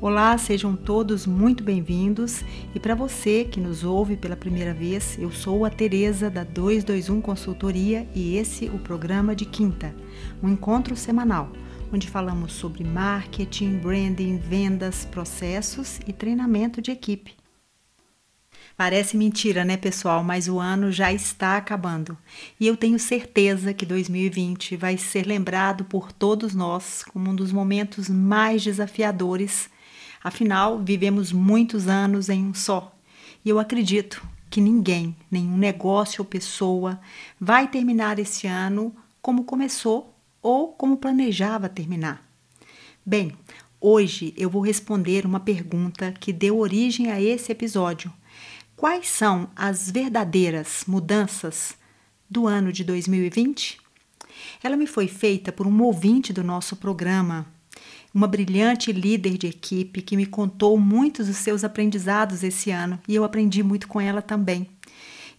Olá, sejam todos muito bem-vindos. E para você que nos ouve pela primeira vez, eu sou a Teresa da 221 Consultoria e esse o programa de quinta, um encontro semanal, onde falamos sobre marketing, branding, vendas, processos e treinamento de equipe. Parece mentira, né, pessoal? Mas o ano já está acabando. E eu tenho certeza que 2020 vai ser lembrado por todos nós como um dos momentos mais desafiadores Afinal, vivemos muitos anos em um só. E eu acredito que ninguém, nenhum negócio ou pessoa vai terminar esse ano como começou ou como planejava terminar. Bem, hoje eu vou responder uma pergunta que deu origem a esse episódio. Quais são as verdadeiras mudanças do ano de 2020? Ela me foi feita por um ouvinte do nosso programa uma brilhante líder de equipe que me contou muitos dos seus aprendizados esse ano e eu aprendi muito com ela também.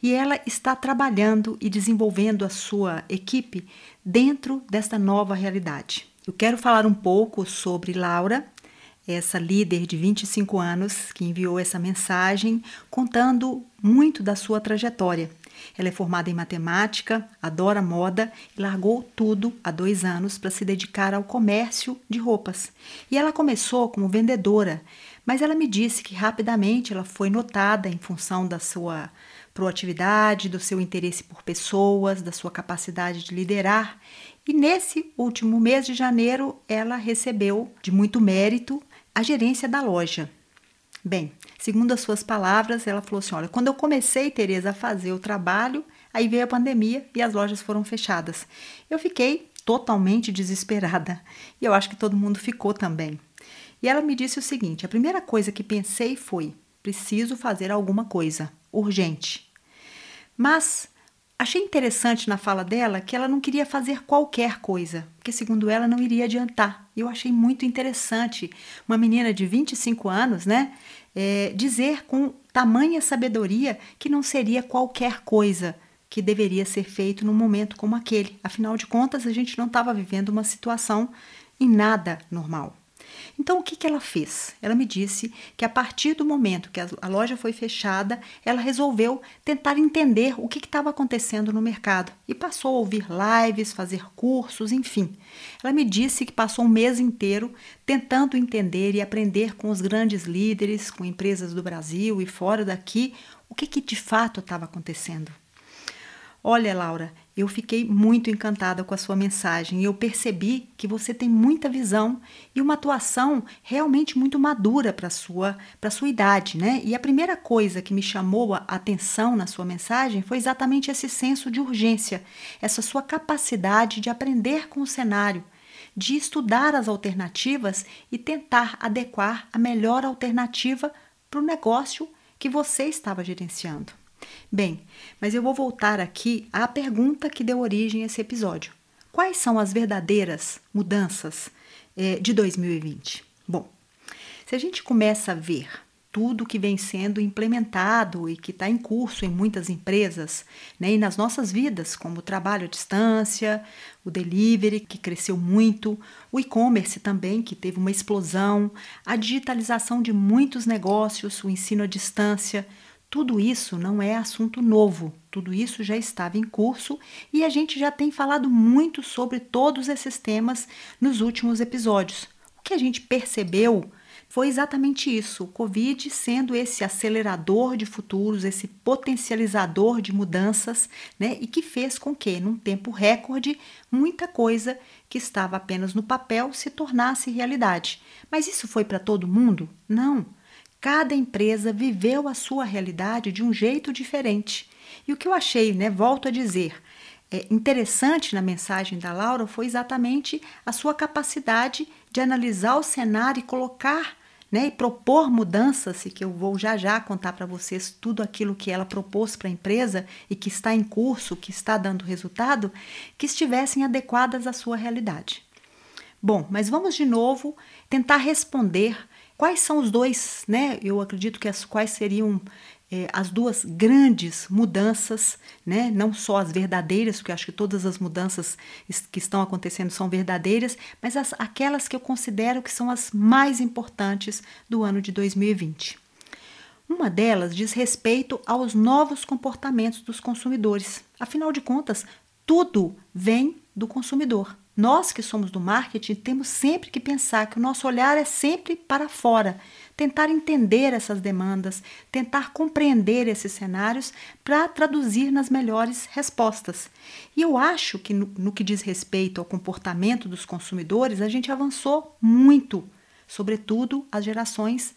E ela está trabalhando e desenvolvendo a sua equipe dentro desta nova realidade. Eu quero falar um pouco sobre Laura, essa líder de 25 anos que enviou essa mensagem contando muito da sua trajetória. Ela é formada em matemática, adora moda e largou tudo há dois anos para se dedicar ao comércio de roupas. E ela começou como vendedora, mas ela me disse que rapidamente ela foi notada em função da sua proatividade, do seu interesse por pessoas, da sua capacidade de liderar. E nesse último mês de janeiro, ela recebeu, de muito mérito, a gerência da loja. Bem, segundo as suas palavras, ela falou assim: Olha, quando eu comecei, Tereza, a fazer o trabalho, aí veio a pandemia e as lojas foram fechadas. Eu fiquei totalmente desesperada e eu acho que todo mundo ficou também. E ela me disse o seguinte: a primeira coisa que pensei foi: preciso fazer alguma coisa, urgente. Mas Achei interessante na fala dela que ela não queria fazer qualquer coisa, porque, segundo ela, não iria adiantar. Eu achei muito interessante uma menina de 25 anos, né, é, dizer com tamanha sabedoria que não seria qualquer coisa que deveria ser feito num momento como aquele. Afinal de contas, a gente não estava vivendo uma situação em nada normal. Então, o que, que ela fez? Ela me disse que a partir do momento que a loja foi fechada, ela resolveu tentar entender o que estava acontecendo no mercado e passou a ouvir lives, fazer cursos, enfim. Ela me disse que passou um mês inteiro tentando entender e aprender com os grandes líderes, com empresas do Brasil e fora daqui, o que, que de fato estava acontecendo. Olha, Laura, eu fiquei muito encantada com a sua mensagem e eu percebi que você tem muita visão e uma atuação realmente muito madura para sua para sua idade, né? E a primeira coisa que me chamou a atenção na sua mensagem foi exatamente esse senso de urgência, essa sua capacidade de aprender com o cenário, de estudar as alternativas e tentar adequar a melhor alternativa para o negócio que você estava gerenciando. Bem, mas eu vou voltar aqui à pergunta que deu origem a esse episódio. Quais são as verdadeiras mudanças é, de 2020? Bom, se a gente começa a ver tudo que vem sendo implementado e que está em curso em muitas empresas, né, e nas nossas vidas, como o trabalho à distância, o delivery, que cresceu muito, o e-commerce também, que teve uma explosão, a digitalização de muitos negócios, o ensino à distância, tudo isso não é assunto novo, tudo isso já estava em curso e a gente já tem falado muito sobre todos esses temas nos últimos episódios. O que a gente percebeu foi exatamente isso: o Covid sendo esse acelerador de futuros, esse potencializador de mudanças, né? E que fez com que, num tempo recorde, muita coisa que estava apenas no papel se tornasse realidade. Mas isso foi para todo mundo? Não. Cada empresa viveu a sua realidade de um jeito diferente. E o que eu achei, né, volto a dizer, é interessante na mensagem da Laura foi exatamente a sua capacidade de analisar o cenário e colocar né, e propor mudanças, que eu vou já já contar para vocês tudo aquilo que ela propôs para a empresa e que está em curso, que está dando resultado, que estivessem adequadas à sua realidade. Bom, mas vamos de novo tentar responder Quais são os dois, né? Eu acredito que as quais seriam é, as duas grandes mudanças, né? não só as verdadeiras, porque acho que todas as mudanças que estão acontecendo são verdadeiras, mas as, aquelas que eu considero que são as mais importantes do ano de 2020. Uma delas diz respeito aos novos comportamentos dos consumidores. Afinal de contas, tudo vem do consumidor. Nós que somos do marketing temos sempre que pensar que o nosso olhar é sempre para fora, tentar entender essas demandas, tentar compreender esses cenários para traduzir nas melhores respostas. E eu acho que no, no que diz respeito ao comportamento dos consumidores, a gente avançou muito, sobretudo as gerações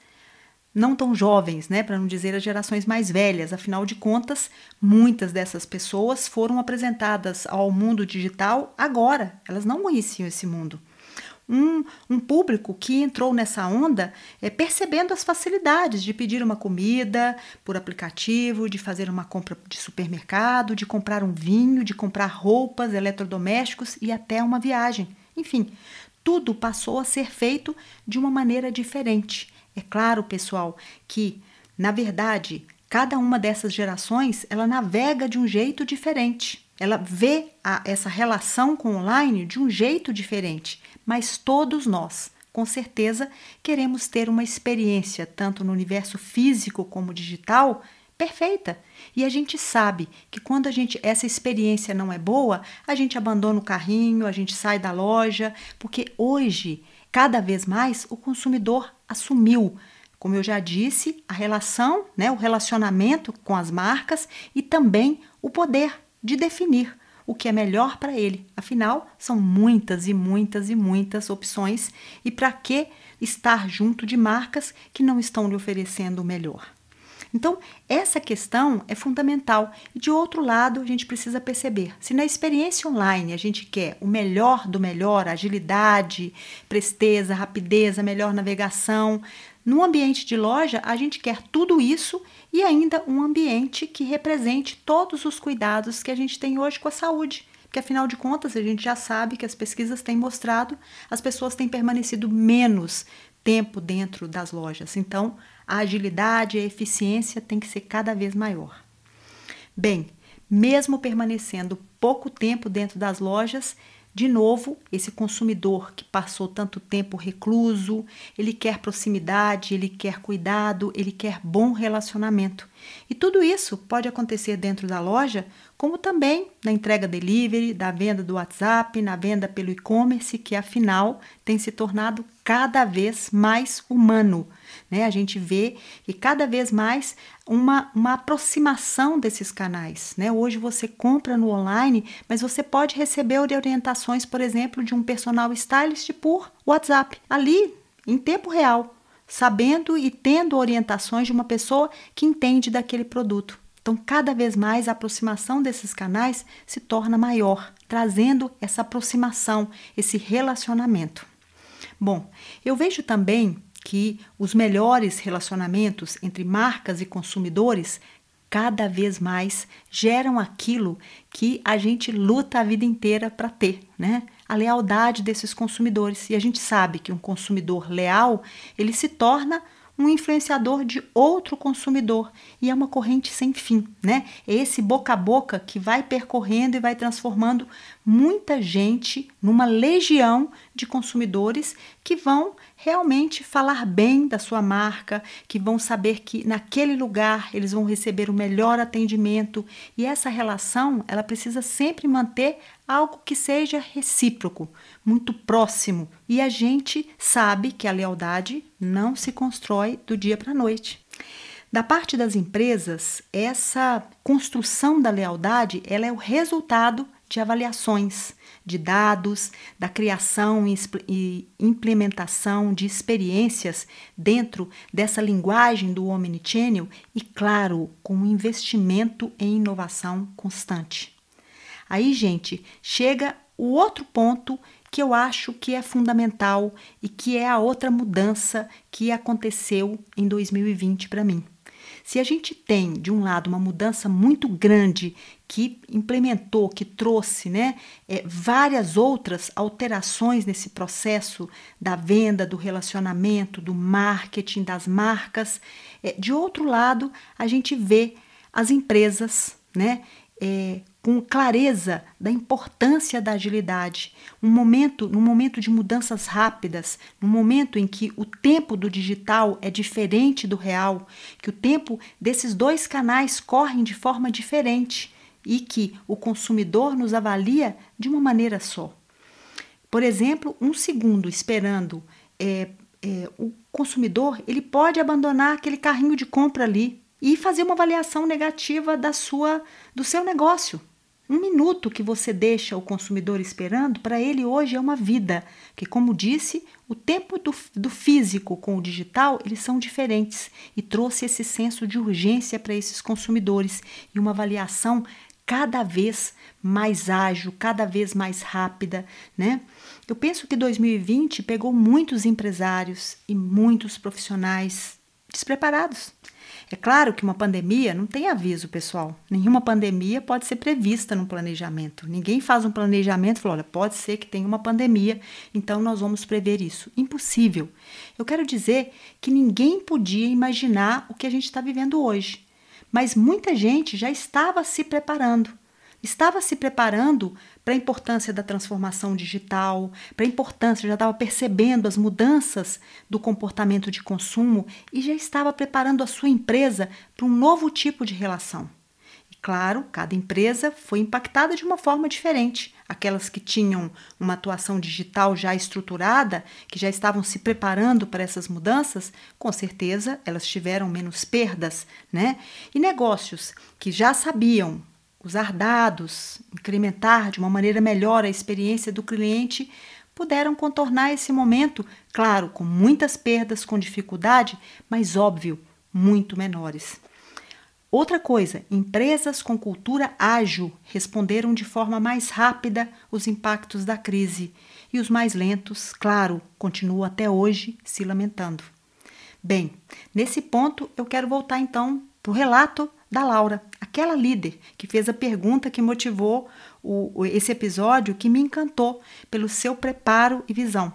não tão jovens, né, para não dizer as gerações mais velhas. Afinal de contas, muitas dessas pessoas foram apresentadas ao mundo digital agora. Elas não conheciam esse mundo. Um, um público que entrou nessa onda é, percebendo as facilidades de pedir uma comida por aplicativo, de fazer uma compra de supermercado, de comprar um vinho, de comprar roupas, eletrodomésticos e até uma viagem. Enfim, tudo passou a ser feito de uma maneira diferente. É claro, pessoal, que, na verdade, cada uma dessas gerações ela navega de um jeito diferente. Ela vê a, essa relação com o online de um jeito diferente, mas todos nós, com certeza, queremos ter uma experiência, tanto no universo físico como digital, perfeita. E a gente sabe que quando a gente essa experiência não é boa, a gente abandona o carrinho, a gente sai da loja, porque hoje Cada vez mais o consumidor assumiu, como eu já disse, a relação, né, o relacionamento com as marcas e também o poder de definir o que é melhor para ele. Afinal, são muitas e muitas e muitas opções e para que estar junto de marcas que não estão lhe oferecendo o melhor? Então, essa questão é fundamental. De outro lado, a gente precisa perceber: se na experiência online a gente quer o melhor do melhor, agilidade, presteza, rapidez, melhor navegação, no ambiente de loja a gente quer tudo isso e ainda um ambiente que represente todos os cuidados que a gente tem hoje com a saúde porque afinal de contas a gente já sabe que as pesquisas têm mostrado as pessoas têm permanecido menos tempo dentro das lojas. Então, a agilidade e a eficiência tem que ser cada vez maior. Bem, mesmo permanecendo pouco tempo dentro das lojas, de novo, esse consumidor que passou tanto tempo recluso, ele quer proximidade, ele quer cuidado, ele quer bom relacionamento. E tudo isso pode acontecer dentro da loja, como também na entrega delivery, da venda do WhatsApp, na venda pelo e-commerce, que afinal tem se tornado cada vez mais humano. Né? A gente vê que cada vez mais uma, uma aproximação desses canais. Né? Hoje você compra no online, mas você pode receber orientações, por exemplo, de um personal stylist por WhatsApp, ali em tempo real, sabendo e tendo orientações de uma pessoa que entende daquele produto. Então, cada vez mais a aproximação desses canais se torna maior, trazendo essa aproximação, esse relacionamento. Bom, eu vejo também que os melhores relacionamentos entre marcas e consumidores cada vez mais geram aquilo que a gente luta a vida inteira para ter, né? A lealdade desses consumidores. E a gente sabe que um consumidor leal, ele se torna um influenciador de outro consumidor e é uma corrente sem fim, né? É esse boca a boca que vai percorrendo e vai transformando muita gente numa legião de consumidores que vão realmente falar bem da sua marca, que vão saber que naquele lugar eles vão receber o melhor atendimento e essa relação ela precisa sempre manter algo que seja recíproco, muito próximo. E a gente sabe que a lealdade não se constrói do dia para a noite. Da parte das empresas, essa construção da lealdade ela é o resultado de avaliações de dados, da criação e implementação de experiências dentro dessa linguagem do Omnichannel e, claro, com um investimento em inovação constante. Aí, gente, chega o outro ponto que eu acho que é fundamental e que é a outra mudança que aconteceu em 2020 para mim. Se a gente tem, de um lado, uma mudança muito grande que implementou, que trouxe né, é, várias outras alterações nesse processo da venda, do relacionamento, do marketing, das marcas, é, de outro lado, a gente vê as empresas né, é, com clareza da importância da agilidade, um momento, num momento de mudanças rápidas, num momento em que o tempo do digital é diferente do real, que o tempo desses dois canais correm de forma diferente e que o consumidor nos avalia de uma maneira só. Por exemplo, um segundo esperando é, é, o consumidor ele pode abandonar aquele carrinho de compra ali e fazer uma avaliação negativa da sua do seu negócio um minuto que você deixa o consumidor esperando, para ele hoje é uma vida, que como disse, o tempo do, do físico com o digital, eles são diferentes e trouxe esse senso de urgência para esses consumidores e uma avaliação cada vez mais ágil, cada vez mais rápida, né? Eu penso que 2020 pegou muitos empresários e muitos profissionais despreparados. É claro que uma pandemia não tem aviso, pessoal. Nenhuma pandemia pode ser prevista no planejamento. Ninguém faz um planejamento e fala: olha, pode ser que tenha uma pandemia, então nós vamos prever isso. Impossível. Eu quero dizer que ninguém podia imaginar o que a gente está vivendo hoje. Mas muita gente já estava se preparando estava se preparando para a importância da transformação digital, para a importância, já estava percebendo as mudanças do comportamento de consumo e já estava preparando a sua empresa para um novo tipo de relação. E claro, cada empresa foi impactada de uma forma diferente. Aquelas que tinham uma atuação digital já estruturada, que já estavam se preparando para essas mudanças, com certeza elas tiveram menos perdas, né? E negócios que já sabiam usar dados, incrementar de uma maneira melhor a experiência do cliente, puderam contornar esse momento, claro, com muitas perdas, com dificuldade, mas óbvio, muito menores. Outra coisa, empresas com cultura ágil responderam de forma mais rápida os impactos da crise e os mais lentos, claro, continuam até hoje se lamentando. Bem, nesse ponto eu quero voltar então para o relato da Laura, aquela líder que fez a pergunta que motivou o, esse episódio, que me encantou pelo seu preparo e visão.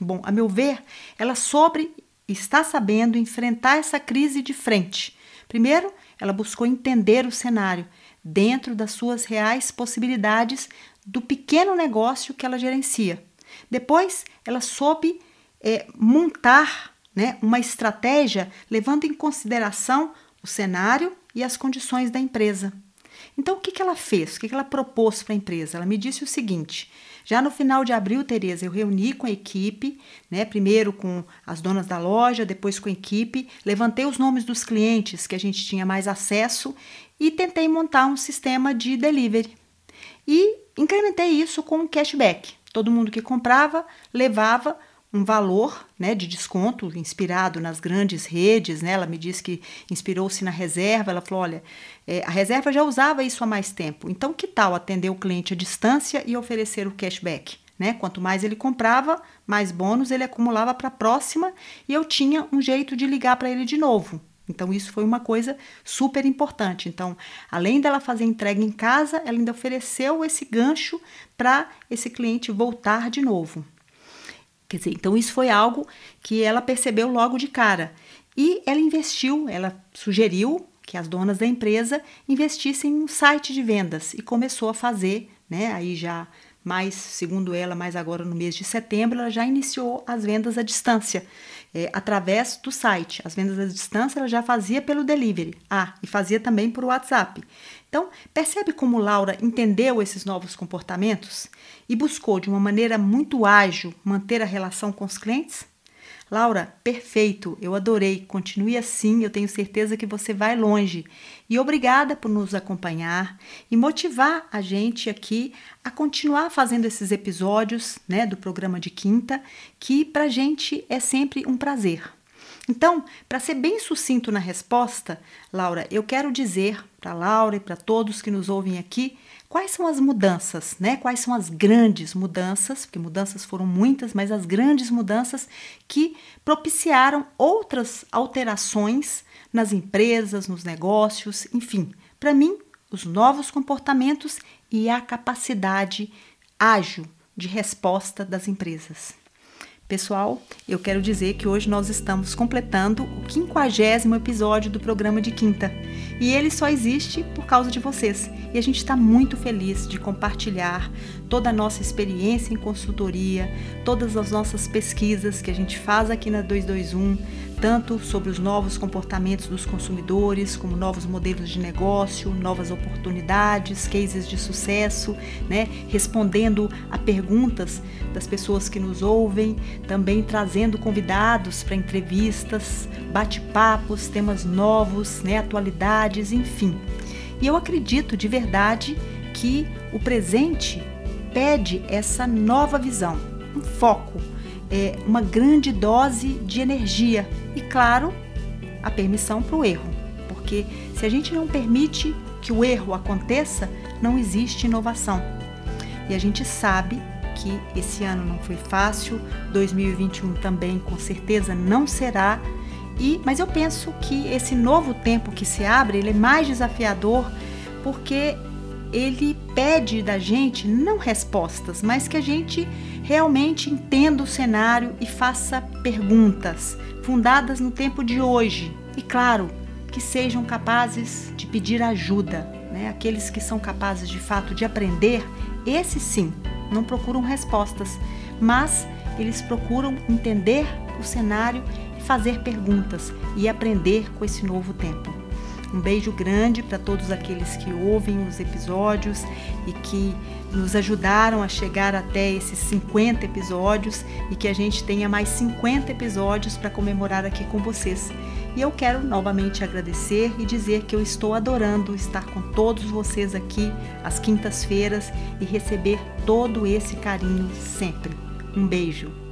Bom, a meu ver, ela sobre está sabendo enfrentar essa crise de frente. Primeiro, ela buscou entender o cenário dentro das suas reais possibilidades do pequeno negócio que ela gerencia. Depois, ela soube é, montar né, uma estratégia levando em consideração o cenário e as condições da empresa. Então, o que, que ela fez? O que, que ela propôs para a empresa? Ela me disse o seguinte: já no final de abril, Tereza, eu reuni com a equipe, né? Primeiro com as donas da loja, depois com a equipe, levantei os nomes dos clientes que a gente tinha mais acesso e tentei montar um sistema de delivery. E incrementei isso com cashback. Todo mundo que comprava levava um valor né, de desconto inspirado nas grandes redes. Né? Ela me disse que inspirou-se na reserva. Ela falou: olha, é, a reserva já usava isso há mais tempo. Então, que tal atender o cliente à distância e oferecer o cashback? Né? Quanto mais ele comprava, mais bônus ele acumulava para a próxima e eu tinha um jeito de ligar para ele de novo. Então, isso foi uma coisa super importante. Então, além dela fazer entrega em casa, ela ainda ofereceu esse gancho para esse cliente voltar de novo. Quer dizer, então isso foi algo que ela percebeu logo de cara. E ela investiu, ela sugeriu que as donas da empresa investissem em um site de vendas e começou a fazer, né? Aí já mais, segundo ela, mais agora no mês de setembro, ela já iniciou as vendas à distância, é, através do site. As vendas à distância ela já fazia pelo delivery. Ah, e fazia também por WhatsApp. Então, percebe como Laura entendeu esses novos comportamentos e buscou de uma maneira muito ágil manter a relação com os clientes? Laura, perfeito, eu adorei. Continue assim, eu tenho certeza que você vai longe. E obrigada por nos acompanhar e motivar a gente aqui a continuar fazendo esses episódios né, do programa de quinta, que para gente é sempre um prazer. Então, para ser bem sucinto na resposta, Laura, eu quero dizer para Laura e para todos que nos ouvem aqui quais são as mudanças, né? Quais são as grandes mudanças, porque mudanças foram muitas, mas as grandes mudanças que propiciaram outras alterações nas empresas, nos negócios, enfim. Para mim, os novos comportamentos e a capacidade ágil de resposta das empresas. Pessoal, eu quero dizer que hoje nós estamos completando o quinquagésimo episódio do programa de quinta e ele só existe por causa de vocês. E a gente está muito feliz de compartilhar toda a nossa experiência em consultoria, todas as nossas pesquisas que a gente faz aqui na 221, tanto sobre os novos comportamentos dos consumidores, como novos modelos de negócio, novas oportunidades, cases de sucesso, né? respondendo a perguntas das pessoas que nos ouvem, também trazendo convidados para entrevistas, bate-papos, temas novos, né? atualidades, enfim. E eu acredito de verdade que o presente pede essa nova visão, um foco é, uma grande dose de energia e, claro, a permissão para o erro. Porque se a gente não permite que o erro aconteça, não existe inovação. E a gente sabe que esse ano não foi fácil, 2021 também com certeza não será. E, mas eu penso que esse novo tempo que se abre, ele é mais desafiador porque ele pede da gente não respostas, mas que a gente realmente entenda o cenário e faça perguntas fundadas no tempo de hoje. E claro, que sejam capazes de pedir ajuda. Né? Aqueles que são capazes de fato de aprender, esses sim, não procuram respostas, mas eles procuram entender o cenário e fazer perguntas e aprender com esse novo tempo. Um beijo grande para todos aqueles que ouvem os episódios e que nos ajudaram a chegar até esses 50 episódios e que a gente tenha mais 50 episódios para comemorar aqui com vocês. E eu quero novamente agradecer e dizer que eu estou adorando estar com todos vocês aqui às quintas-feiras e receber todo esse carinho sempre. Um beijo.